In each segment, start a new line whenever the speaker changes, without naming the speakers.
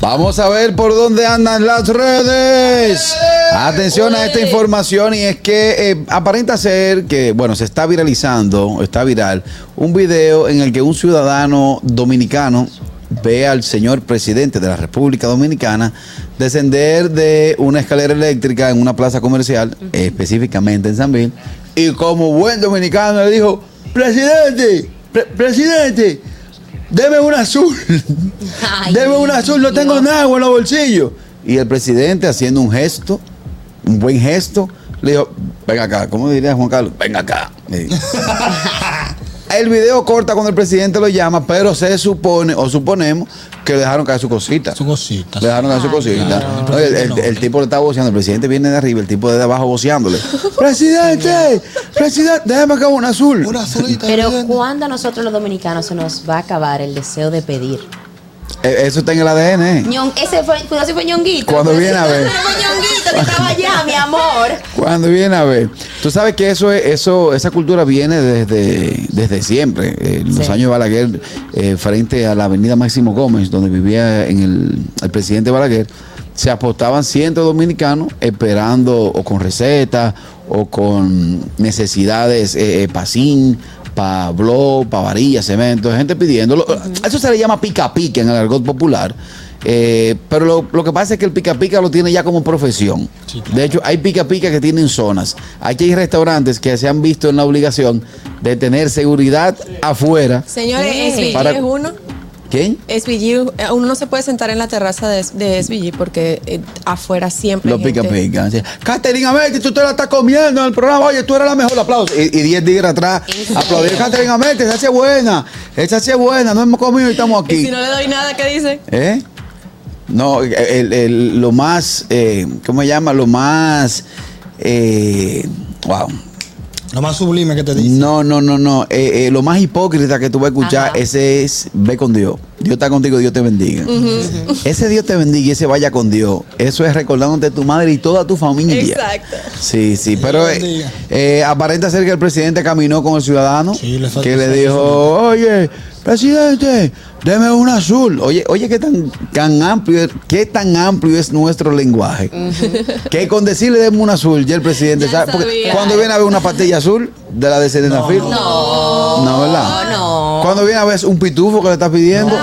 Vamos a ver por dónde andan las redes. Atención a esta información y es que eh, aparenta ser que, bueno, se está viralizando, está viral, un video en el que un ciudadano dominicano ve al señor presidente de la República Dominicana descender de una escalera eléctrica en una plaza comercial, específicamente en San Bill, y como buen dominicano le dijo, presidente, pre- presidente, deme un azul.
Ay,
Deme un azul, no tengo
Dios.
nada en los bolsillos. Y el presidente haciendo un gesto, un buen gesto, le dijo, venga acá, ¿cómo diría Juan Carlos? Venga acá. El video corta cuando el presidente lo llama, pero se supone o suponemos que le dejaron caer su cosita.
Su cosita.
Le dejaron caer su
Ay,
cosita.
claro.
No, el, el- el tipo le está voceando, el presidente viene de arriba, el tipo de abajo voceándole. presidente, presidente, déjame acá un azul.
Una azulita.
Pero. ¿cuándo a nosotros los dominicanos se nos va a acabar el deseo de pedir?
Eh, Eso está en el ADN.
Ñon- ese fue, si fue ñonguito.
Cuando viene a ver.
Ñonguito que estaba allá, mi amor.
Cuando viene a ver, tú sabes que eso es, eso, esa cultura viene desde, desde siempre. Eh, En los años de Balaguer, eh, frente a la avenida Máximo Gómez, donde vivía en el, el presidente Balaguer, se apostaban cientos dominicanos esperando o con recetas o con necesidades eh, zinc, para blog, para varillas, cemento, gente pidiéndolo. Eso se le llama pica pica en el argot popular. Eh, pero lo, lo que pasa es que el pica pica lo tiene ya como profesión. De hecho, hay pica pica que tienen zonas. Aquí hay restaurantes que se han visto en la obligación de tener seguridad afuera.
Señores,
Sí.
SVG
Para-
es uno.
¿Quién?
SVG, eh, uno no se puede sentar en la terraza de, de SVG porque eh, afuera siempre. Hay
pica
gente.
pica. Así, Catherine Amelti, tú te la estás comiendo en el programa. Oye, tú eres la mejor aplauso. Y y 10 días atrás aplaudir. Catherine Amelti, esa sí es buena. Esa sí es buena. No hemos comido y estamos
Y
aquí.
si no le doy nada, ¿qué dice?
¿Eh? No, el- el- lo más, eh, ¿cómo se llama? Lo más, eh, wow.
Lo más sublime que te dice.
No, no, no, no. Eh, eh, lo más hipócrita que tú vas a escuchar,
Ajá.
ese es, ve con Dios. Dios está contigo, Dios te bendiga. Ese Dios te bendiga y ese vaya con Dios. Eso es recordándote tu madre y toda tu familia.
Exacto.
Sí, sí, pero eh, eh, aparenta ser que el presidente caminó con el ciudadano
Sí, le falta
que le dijo, oye, presidente, deme un azul. Oye, oye, qué tan, tan amplio, es- qué tan amplio es nuestro lenguaje. Que con decirle deme un azul, ya el presidente
Ya
sabe. Porque cuando viene a ver una pastilla azul de la de Serenafil.
No.
No, ¿verdad?
No.
Cuando viene a ver un pitufo que le está pidiendo.
Eh,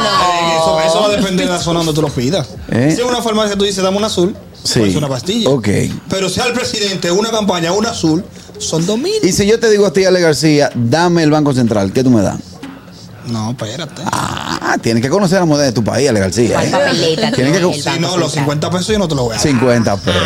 Eso, eso va a depender de la zona donde tú lo pidas.
¿Eh?
Si es una farmacia que tú dices, dame un azul,
Sí.
pues es una pastilla.
Ok.
Pero sea el presidente, una campaña, un azul, son dos mil.
Y si yo te digo a ti, Ale García, dame el Banco Central, ¿qué tú me das?
No, espérate.
Ah, tienes que conocer la moneda de tu país, Ale García.
¿Cuál
¿eh?
papeleta
Tienes que
Si no, los
Central?
50 pesos yo no te los voy a dar.
50 pesos.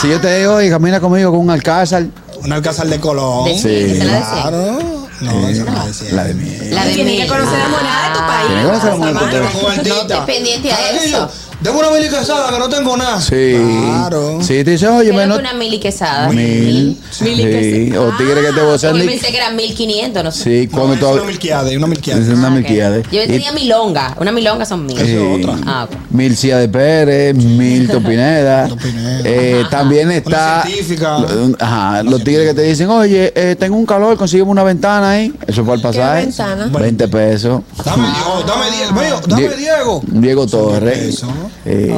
Si yo te digo, oye, camina conmigo con un alcázar.
Un alcázar de Colón.
De-
Sí.
de
Claro. No, esa no la decía.
La de miel.
La de
Tienes que
miel.
conocer la moneda de tu país.
Tienes que conocer la moneda de tu país.
No estés pendiente a eso.
Deme una mili quesada que no tengo nada.
Sí.
Claro.
Sí, te dice, oye, menos.
una mil y quesada.
Mil.
Mil
Sí.
quesada.
O tigre que te vocean.
Yo
ni-
pensé que eran mil quinientos, no sé.
Sí, cuando
es
tú.
una milquiade, una milquiade.
Es una
Ah,
milquiade.
Yo
Y-
tenía milonga. Una milonga son mil.
Sí.
otra.
Ah, ok.
Mil Cia de Pérez, Mil Topineda.
Topineda.
Eh, también está.
científica.
Ajá, los tigres que te dicen, oye, eh, tengo un calor, consígueme una ventana ahí. Eso fue el pasaje.
ventana?
20 pesos.
Dame, Diego, dame, Die- Diego, dame
Die-
Diego.
Diego Torres. Eh,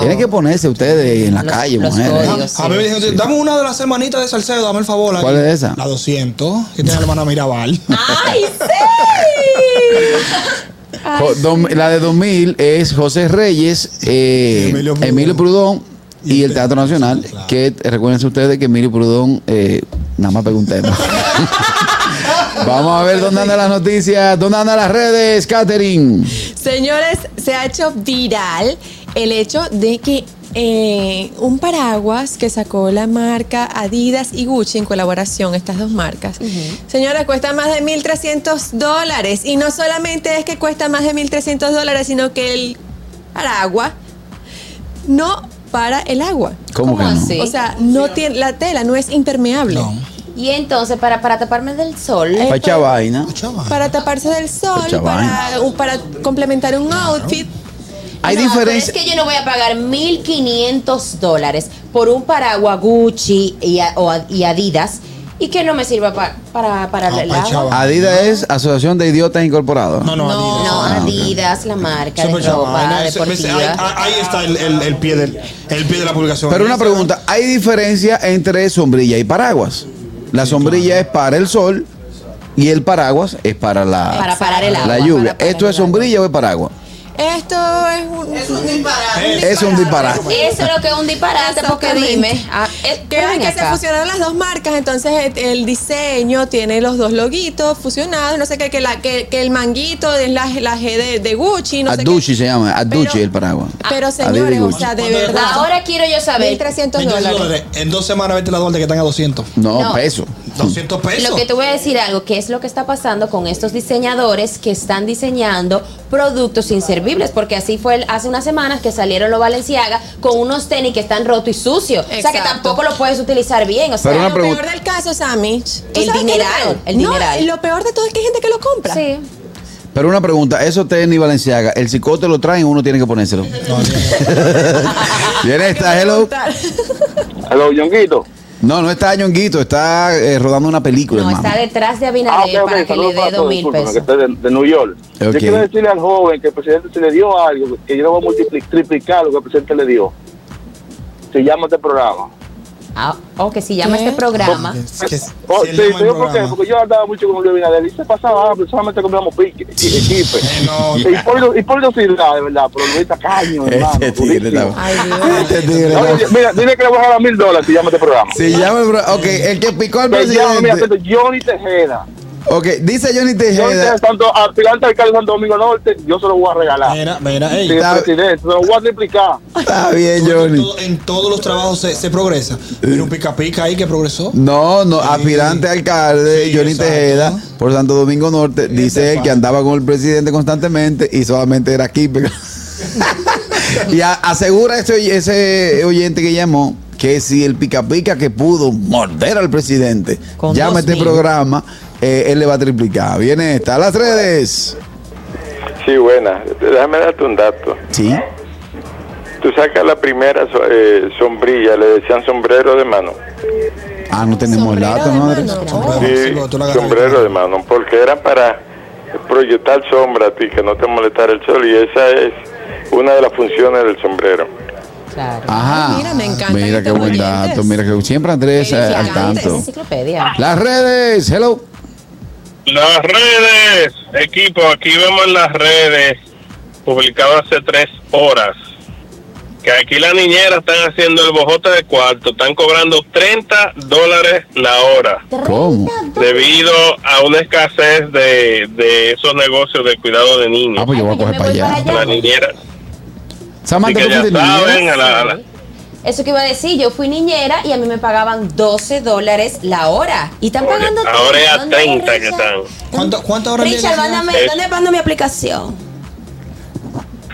Tienen que ponerse ustedes en la
Los-
calle,
los
mujeres.
códigos.
A mí me dijeron, dame una de las hermanitas de Salcedo, dame el favor. ahí".
¿Cuál es esa?
La 200, que tiene la hermana Mirabal.
¡Ay, sí!
La de 2000 es José Reyes, eh,
Emilio Prudón.
Emilio Prudón y el Teatro Nacional.
Claro.
Que recuerden ustedes que Emilio Prudón eh, nada más pegó un tema. Vamos a ver dónde andan las noticias, dónde andan las redes, Catherine.
Señores, se ha hecho viral el hecho de que eh, un paraguas que sacó la marca Adidas y Gucci en colaboración, estas dos marcas, señora, cuesta más de 1.300 dólares. Y no solamente es que cuesta más de 1.300 dólares, sino que el paraguas no para el agua.
¿Cómo,
¿Cómo
que no?
así?
O sea, no tiene, la tela no es impermeable.
No.
Y entonces, para, para taparme del sol,
Eh,
vaina.
Chaval.
Para taparse del sol, para, para complementar un outfit.
Hay
No,
diferencia.
pero es que yo no voy a pagar 1.500 dólares por un paraguas Gucci y, a- o a- y Adidas y que no me sirva pa- para, para
Ah,
el agua.
Adidas es Asociación de Idiotas Incorporados.
No, no,
No.
Adidas.
No,
Ah.
Adidas, la marca de
Super
ropa
ahí está el, el- el pie del, el pie de la publicación.
Pero una pregunta, ¿hay diferencia entre sombrilla y paraguas? La sombrilla es para el sol y el paraguas es para la,
Para parar el agua,
la lluvia.
para parar
¿Esto es
agua.
sombrilla o es paraguas?
Esto es un, es un disparate.
Es un disparate.
Eso es lo que es un disparate, porque dime. ah, eh,
Que,
pero ven
que se fusionaron las dos marcas, entonces el, el diseño tiene los dos loguitos fusionados, no sé qué, que, la, que, que el manguito es la, la G de, de Gucci, no sé
Aduchi
qué.
se llama, Aduchi
Pero-
el paraguas.
Pero
Adidas y
señores, o sea, de
¿Cuánto es?
verdad.
Ahora quiero yo saber
1.300
22
dólares.
dólares. En dos semanas vete la dólar que están a 200.
No,
No.
peso.
200 pesos.
Lo que te voy a decir algo, que es lo que está pasando con estos diseñadores que están diseñando productos inservibles, porque así fue el- hace unas semanas que salieron los Valenciaga con unos tenis que están rotos y sucios. O sea que tampoco lo puedes utilizar bien. O sea,
Pero una
lo
pregunta-
peor del caso, Sammy. ¿tú
El dineral,
peor?
el
No,
dineral.
lo peor de todo es que hay gente que lo compra.
sí.
Pero una pregunta, esos tenis Valenciaga, ¿el cicote lo traen uno tiene que ponérselo?
No,
Viene esta, hello.
Aló, Yonguito.
No, no está Ñonguito, está eh, rodando una película,
No,
hermano.
está detrás de
Ah,
Abinader
ok,
para que le dé dos mil
que
pesos.
estoy de, de New York. Yo quiero decirle al joven que el presidente se le dio algo, que yo le voy a multiplicar, triplicar lo que el presidente le dio. Se llama este programa.
Ah, o que si llama
¿Qué?
este programa.
Que- que
Oh,
se
sí,
programa.
Porque yo andaba mucho con Luis Abinader y se pasaba hambre, solamente compramos pique, y equipe.
No.
Y por, y no de verdad, pero Luis Tacaño, hermano.
Este tigre está-
Ay, Dios.
Este tigre
No,
está-
mira, dile que le voy a dar mil dólares si llama este programa.
Se llama el Ok, el que picó al
Que llama, mira,
presidente.
Johnny Tejeda.
Ok, dice Johnny Tejeda.
Santo, aspirante alcalde de Santo Domingo Norte, yo se lo voy a regalar.
Mira, mira, ey.
Sí, presidente, se lo voy a triplicar.
Está bien, Johnny.
todo- en todos los trabajos se, se progresa. Mira un pica pica ahí que progresó.
No, no, aspirante a alcalde,
Sí,
Johnny
exacto.
Tejeda, por Santo Domingo Norte, dice él que andaba con el presidente constantemente y solamente era aquí. pero- y a- asegura ese, ese oyente que llamó que si el pica pica que pudo morder al presidente
Con
llama este
mil.
programa, eh, él le va a triplicar. Viene esta, a las redes.
Sí, buena. Déjame darte un dato.
Sí.
Tú sacas la primera eh, sombrilla, le decían sombrero de mano.
Ah, no tenemos el dato,
mano.
Sombrero.
Sí,
de-
mano, porque era para proyectar sombra a ti, que no te molestara el sol, y esa es una de las funciones del sombrero.
Claro.
Ajá.
Ay, mira, me encantan
Mira qué buen dato. Mira que siempre Andrés eh, al tanto.
enciclopedia.
Las redes, hello.
Las redes, equipo, aquí vemos en las redes, publicado hace tres horas, que aquí las niñeras están haciendo el bojote de cuarto, están cobrando 30 dólares la hora,
¿Cómo?
debido a una escasez de, de esos negocios de cuidado de niños.
Ah, pues yo voy a
Ay, yo
coger
me
para
voy
allá.
para
Las niñeras,
Samantha,
así que
¿tú
ya
fuiste niñera?
saben, a la- a la-
Eso que iba a decir, yo fui niñera y a mí me pagaban 12 dólares la hora. Y están pagando
ahora es a
¿Dónde
30 que están.
¿Cuánto, ¿Cuántas horas
Richard, mándame,
Es-
¿dónde mando mi aplicación?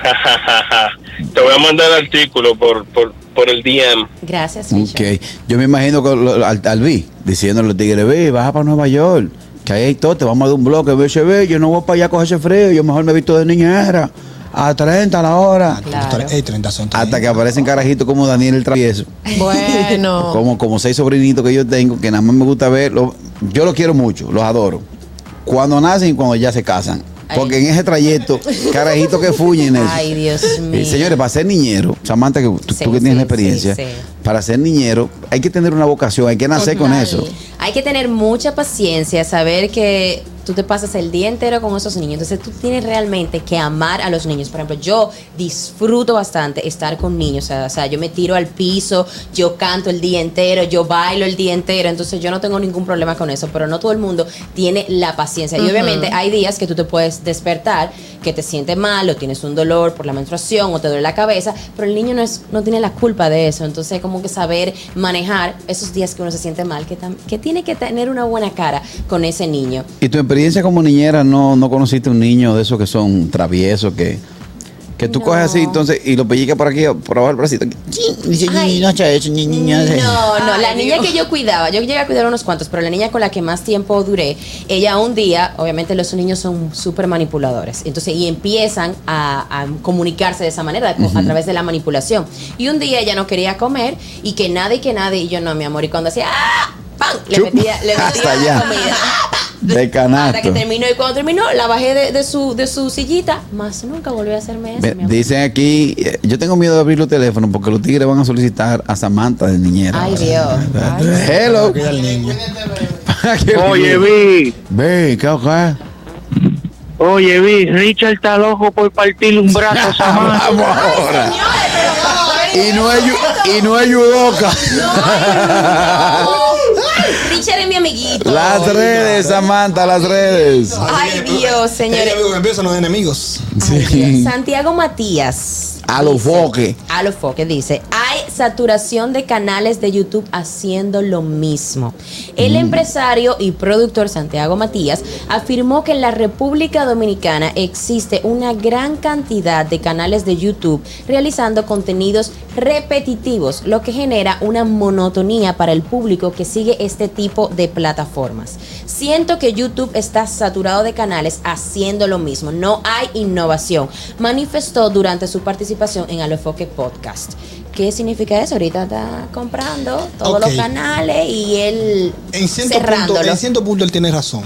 Te voy a mandar el artículo por, por, por el DM.
Gracias, Richard.
Ok, yo me imagino que lo- al, al vi, diciéndole al tigre, ve, baja para Nueva York, que ahí hay todo, te vamos a dar un bloque, ve, se ve, yo no voy para allá a coger ese frío, yo mejor me he visto de niñera, a 30 a la hora,
Claro.
Ey, 30 son 30.
hasta que aparecen carajitos como Daniel el travieso,
Bueno.
como, como seis sobrinitos que yo tengo, que nada más me gusta ver, lo- yo los quiero mucho, los adoro, cuando nacen y cuando ya se casan, porque en ese trayecto, carajitos que fuyen eso.
Ay, Dios mío.
Y señores, para ser niñero, Samantha, que tú,
Sí,
tú que tienes
sí,
la experiencia,
sí, sí.
para ser niñero hay que tener una vocación, hay que nacer con eso.
Hay que tener mucha paciencia, saber que tú te pasas el día entero con esos niños. Entonces tú tienes realmente que amar a los niños. Por ejemplo, yo disfruto bastante estar con niños. O sea, o sea, yo me tiro al piso, yo canto el día entero, yo bailo el día entero. Entonces yo no tengo ningún problema con eso. Pero no todo el mundo tiene la paciencia. Y obviamente hay días que tú te puedes despertar, que te sientes mal o tienes un dolor por la menstruación o te duele la cabeza. Pero el niño no, es, no tiene la culpa de eso. Entonces como que saber manejar esos días que uno se siente mal, que, que tiene que tener una buena cara con ese niño.
¿Y tu experiencia como niñera no, no conociste un niño de esos que son traviesos, que, Que tú
No.
coges así, entonces, y lo pellizcas por aquí, por abajo del bracito. Dice,
Ay.
no, echa eso, ñi, ñi, ñi, ñi".
No, no, la
Ay,
niña
Dios.
que yo cuidaba, yo llegué a cuidar unos cuantos, pero la niña con la que más tiempo duré, ella un día, obviamente los niños son súper manipuladores, entonces, y empiezan a, a comunicarse de esa manera, a través de la manipulación. Y un día ella no quería comer y que nadie, que nadie, y yo no, mi amor, y cuando hacía, ¡ah! ¡pam! Le metía, le metía la comida.
De canasto.
Hasta que terminó, y cuando terminó, la bajé de, de su, de su sillita, más nunca volvió a hacerme eso,
Ve-
mi amor.
Dicen aquí, eh, yo tengo miedo de abrir los teléfonos porque los tigres van a solicitar a Samantha de niñera.
Ay, Dios.
Hello.
Oye, vi,
Ve, ¿qué ocurre?
oye, vi, Richard está loco por partirle un brazo a Samantha.
Vamos ahora. Y no es, yu- y no es yudoka.
Richard es mi amiguito.
Las redes, Samantha, las redes.
Ay, Dios, señores.
Empiezan los enemigos.
Sí.
Santiago Matías.
A lo foque.
A lo foque dice, hay saturación de canales de YouTube haciendo lo mismo. El empresario y productor Santiago Matías afirmó que en la República Dominicana existe una gran cantidad de canales de YouTube realizando contenidos repetitivos, lo que genera una monotonía para el público que sigue este tipo de plataformas. Siento que YouTube está saturado de canales haciendo lo mismo, no hay innovación, manifestó durante su participación en Alofoque Podcast. ¿Qué significa eso? Ahorita está comprando todos los canales y él
En cierto, punto, en cierto punto él tiene razón.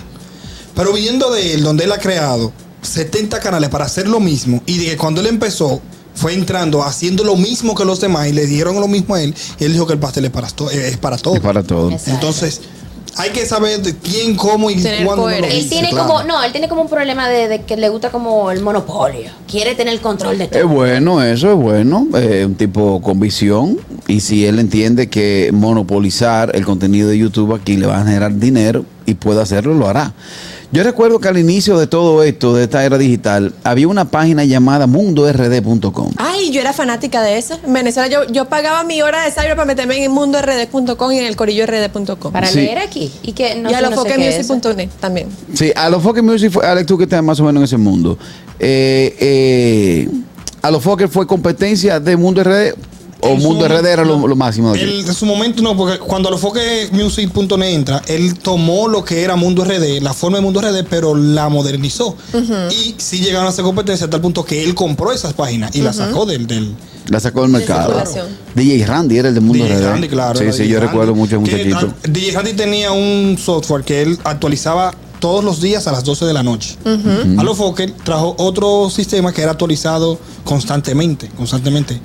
Pero viendo de él, donde él ha creado 70 canales para hacer lo mismo, y de que cuando él empezó, fue entrando haciendo lo mismo que los demás y le dieron lo mismo a él, y él dijo que el pastel es para, to- es para todo.
Es para todo.
Exacto.
Entonces, hay que saber de quién, cómo y
Tener
cuándo. lo
coherencia.
Él
dice,
tiene
claro.
como, no, él tiene como un problema de, de que le gusta como el monopolio. Quiere tener el control de todo.
Es bueno, eso es bueno. eh, un tipo con visión. Y si él entiende que monopolizar el contenido de YouTube aquí le va a generar dinero y puede hacerlo, lo hará. Yo recuerdo que al inicio de todo esto, de esta era digital, había una página llamada mundord.com.
Ay, yo era fanática de eso. En Venezuela yo, yo pagaba mi hora de cyber para meterme en mundord.com y en el corillord.com.
Para
Sí.
leer aquí. Y que no
y a
sé,
lo
no
también.
Sí, a los Fokker Music fue, Alex, tú que estás más o menos en ese mundo. Eh, eh, a los Fokker fue competencia de Mundo RD o Mundo RD era lo, máximo de aquí.
Él, en su momento no, porque cuando lo foque music.net entra, él tomó lo que era Mundo RD, la forma de Mundo RD, pero la modernizó. Y sí llegaron a hacer competencia hasta el punto que él compró esas páginas y las sacó del, del
La sacó del mercado.
circulación.
DJ Randy era el de Mundo
DJ
RD.
Randy, claro.
Sí, sí,
DJ
yo
Randy.
recuerdo mucho a
Que,
muchachito.
DJ Randy tenía un software que él actualizaba todos los días a las 12 de la noche. A lo Fokker trajo otro sistema que era actualizado constantemente, constantemente.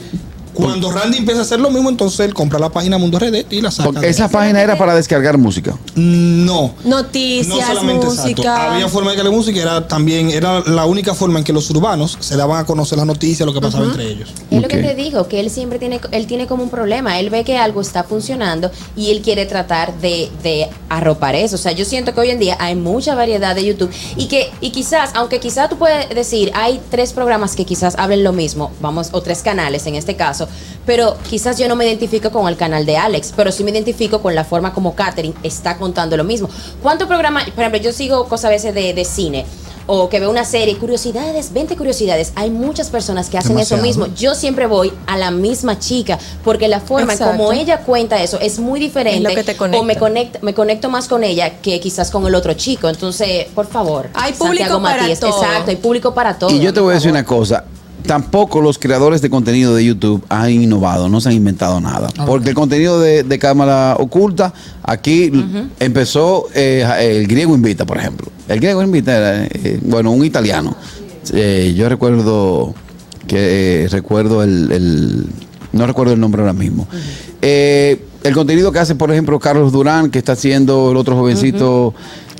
Cuando Randy empieza a hacer lo mismo, entonces él compra la página Mundo RD y la saca.
Porque esa página era para descargar música.
No.
Noticias,
No solamente exacto.
música.
Había forma de que la música era también, era la única forma en que los urbanos se daban a conocer las noticias, lo que pasaba entre ellos.
Es lo que te digo, que él siempre tiene, él tiene como un problema. Él ve que algo está funcionando y él quiere tratar de, de arropar eso. O sea, yo siento que hoy en día hay mucha variedad de YouTube y que, y quizás, aunque quizás tú puedes decir, hay tres programas que quizás hablen lo mismo, vamos, o tres canales en este caso, pero quizás yo no me identifico con el canal de Alex, pero sí me identifico con la forma como Catherine está contando lo mismo. ¿Cuántos programas, por ejemplo, yo sigo cosas a veces de, de cine? O que veo una serie, curiosidades, 20 curiosidades. Hay muchas personas que hacen
Demasiado.
eso mismo. Yo siempre voy a la misma chica porque la forma
Exacto.
como ella cuenta eso es muy diferente.
Es lo que te
O me
conecta.
conecto, me conecto más con ella que quizás con el otro chico. Entonces, por favor.
Hay público para todo.
Exacto, hay público para todo.
Y yo te voy a decir una cosa. Tampoco los creadores de contenido de YouTube han innovado, no se han inventado nada. Porque el contenido de, de cámara oculta, aquí empezó eh, el griego invita, por ejemplo. El griego invita era, eh, bueno, un italiano. Eh, yo recuerdo que eh, recuerdo el, el- no recuerdo el nombre ahora mismo. Eh, el contenido que hace, por ejemplo, Carlos Durán, que está haciendo el otro jovencito,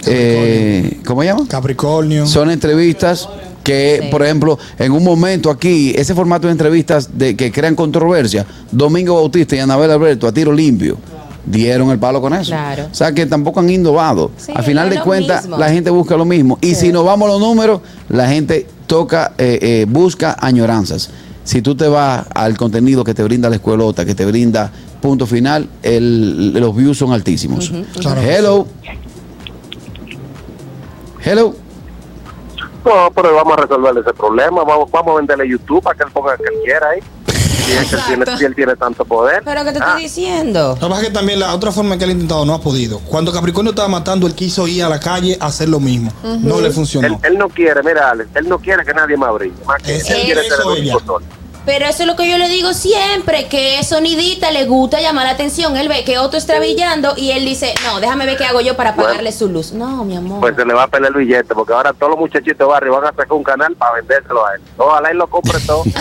eh, ¿cómo se llama?
Capricornio.
Son entrevistas que,
Sí.
por ejemplo, en un momento aquí, ese formato de entrevistas de que crean controversia, Domingo Bautista y Anabel Alberto a tiro limpio, dieron el palo con eso.
Claro.
O sea que tampoco han innovado.
Sí,
Al final de cuentas, la gente busca lo mismo. Y si nos vamos a los números, la gente toca, eh, eh, busca añoranzas. Si tú te vas al contenido que te brinda la escuelota, que te brinda punto final, el- los views son altísimos.
Claro.
Hello. Hello.
No, pero vamos a resolver ese problema. Vamos, vamos a venderle YouTube para que él ponga el que él quiera ahí. Si, es que él tiene, si él tiene tanto poder.
Pero que te
Ah,
estoy diciendo.
Lo que pasa es que también la otra forma que él ha intentado no ha podido. Cuando Capricornio estaba matando, él quiso ir a la calle a hacer lo mismo. No le
él,
funcionó.
él no quiere, mira, Alex, él no quiere que nadie más brille. Más que él
él,
quiere ser
eso
el único
ella.
sol.
Pero eso es lo que yo le digo siempre, que sonidita le gusta llamar la atención. Él ve que otro está brillando y él dice, no, déjame ver qué hago yo para
Bueno.
apagarle su luz. No, mi amor.
Pues se le va a pelear el billete, porque ahora todos los muchachitos de barrio van a sacar un canal para vendérselo a él. Ojalá él lo compre todo.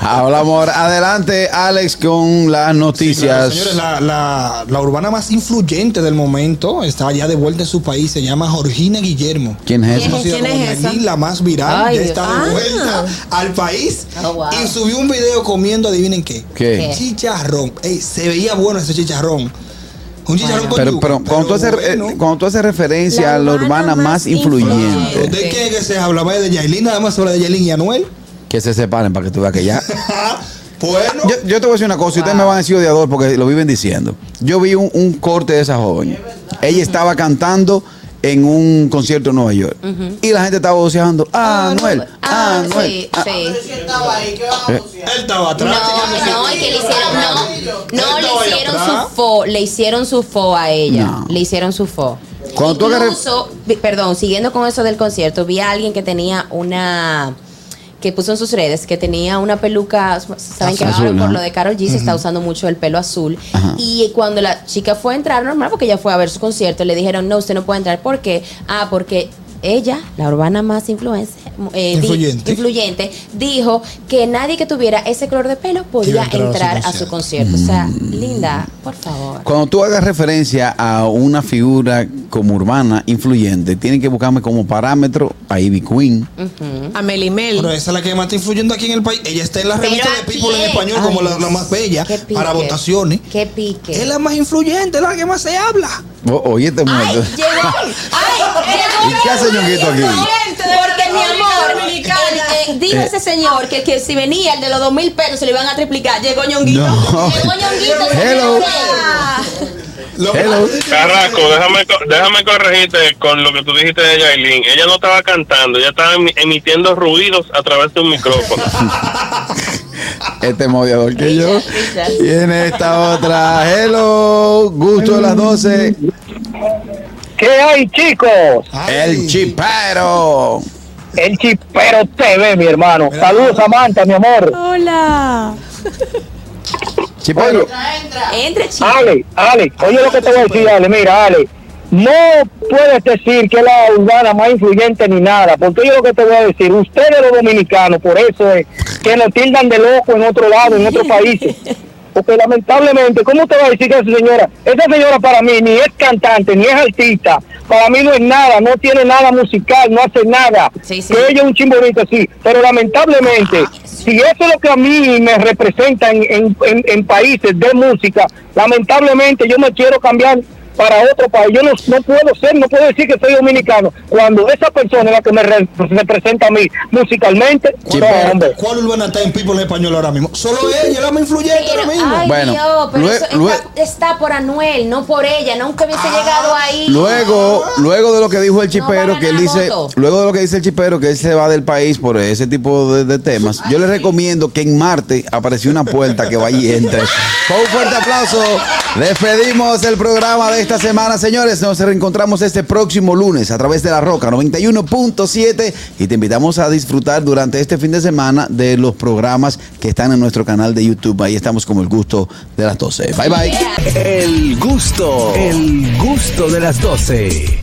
Hablamos ahora. Adelante, Alex, con las
Claro,
noticias.
señores, la, la- la urbana más influyente del momento está ya de vuelta en su país. Se llama Georgina Guillermo.
¿Quién es esa?
La más viral.
Ay,
de
Dios.
Vuelta al país.
Oh, wow.
Y subió un video comiendo, adivinen qué.
¿Qué?
Chicharrón. Ey, se veía bueno ese chicharrón. Un chicharrón con
Pero,
yuca,
pero cuando, tú haces,
bueno.
eh, cuando tú haces referencia
La
a la urbana más
más
influyente,
influyente.
¿De qué que se hablaba de Yailin? Nada más se habla de Yailin y Anuel.
que se separen para que tú veas que ya.
bueno.
Yo, yo te voy a decir una cosa, y ustedes me van a decir odiador porque lo viven diciendo. Yo vi un, un corte de esa joven. Ella estaba cantando en un concierto en Nueva York. Y la gente estaba voceando, ah, Anuel, ah,
Ah,
Anuel.
sí,
ah".
sí.
Él estaba atrás.
No, no, y que le hicieron, no,
estaba ahí
le hicieron
atrás.
su fo, le hicieron su fo a ella,
No.
le hicieron su fo.
Cuando tú agarres-
Incluso, perdón, siguiendo con eso del concierto, vi a alguien que tenía una que puso en sus redes que tenía una peluca, saben que ahora por lo de Carol G se está usando mucho el pelo azul
Ajá.
y cuando la chica fue a entrar normal porque ella fue a ver su concierto le dijeron no usted no puede entrar ¿por qué? ah porque ella, la urbana más influencer, eh, di-
Influyente.
influyente, dijo que nadie que tuviera ese color de pelo podía
entrar a su
a su concierto. O sea,
Mm.
linda, por favor.
Cuando tú hagas referencia a una figura como urbana influyente, tienen que buscarme como parámetro a Ivy Queen.
Ujú.
A Melimel.
Pero esa es la que más está influyendo aquí en el país. Ella está en la revista de
¿a
People en español
Ay,
como la, la más bella
pique.
para votaciones.
Qué pique.
Es la más influyente, la que más se habla.
O- oye,
Ay,
muerto.
llegó. Ay, llegó.
¿Y qué hace Ñonguito aquí?
Porque mi amor, eh, eh, dijo ese señor que, que si venía el de los dos mil pesos se le iban a triplicar. Llegó Ñonguito.
No.
Llegó Ñonguito.
Hello.
Lo
Carrasco, déjame, déjame corregirte con lo que tú dijiste de Yailin. Ella no estaba cantando, ella estaba emi- emitiendo ruidos a través de un micrófono.
Este odiador que yo. Tiene esta otra. Hello. Gusto de las 12.
¿Qué hay, chicos?
Ay,
El chipero.
El Chipero TV, mi hermano.
Mira.
Saludos, Samantha, mi amor.
Hola.
Chipero.
Entre chicos.
Ale, Ale, oye lo que te voy a decir, Ale. Mira, Ale, no puedes decir que es la urbana más influyente ni nada, porque yo lo que te voy a decir, ustedes los dominicanos, por eso es que nos tildan de loco en otro lado, en otros países. Porque lamentablemente, ¿cómo te va a decir que esa señora, esa señora para mí ni es cantante, ni es artista, para mí no es nada, no tiene nada musical, no hace nada.
Sí, sí.
Que ella es un chimbolito, sí, pero lamentablemente, si eso es lo que a mí me representa en, en, en- en países de música, lamentablemente yo me quiero cambiar para otro país. Yo no, no puedo ser, no puedo decir que soy dominicano, cuando esa persona es la que me re- representa a mí musicalmente.
Sí,
no,
pero-
hombre.
¿Cuál urbana está en People en español ahora mismo? Solo ella, es la más influyente
Pero,
ahora mismo.
ay,
Bueno,
Dios, pero
lue-
eso está,
lue-
está por Anuel, no por ella. Nunca hubiese llegado ahí.
Luego, luego de lo que dijo el chipero, que él dice,
voto.
luego de lo que dice el chipero, que él se va del país por ese tipo de, de temas, yo le recomiendo que en Marte apareció una puerta que vaya y entre. Con un fuerte aplauso, despedimos el programa de esta semana, señores. Nos reencontramos este próximo lunes a través de la Roca 91.7 y te invitamos a disfrutar durante este fin de semana de los programas que están en nuestro canal de YouTube. Ahí estamos como el gusto de las 12. Bye bye.
El gusto, el gusto de las 12.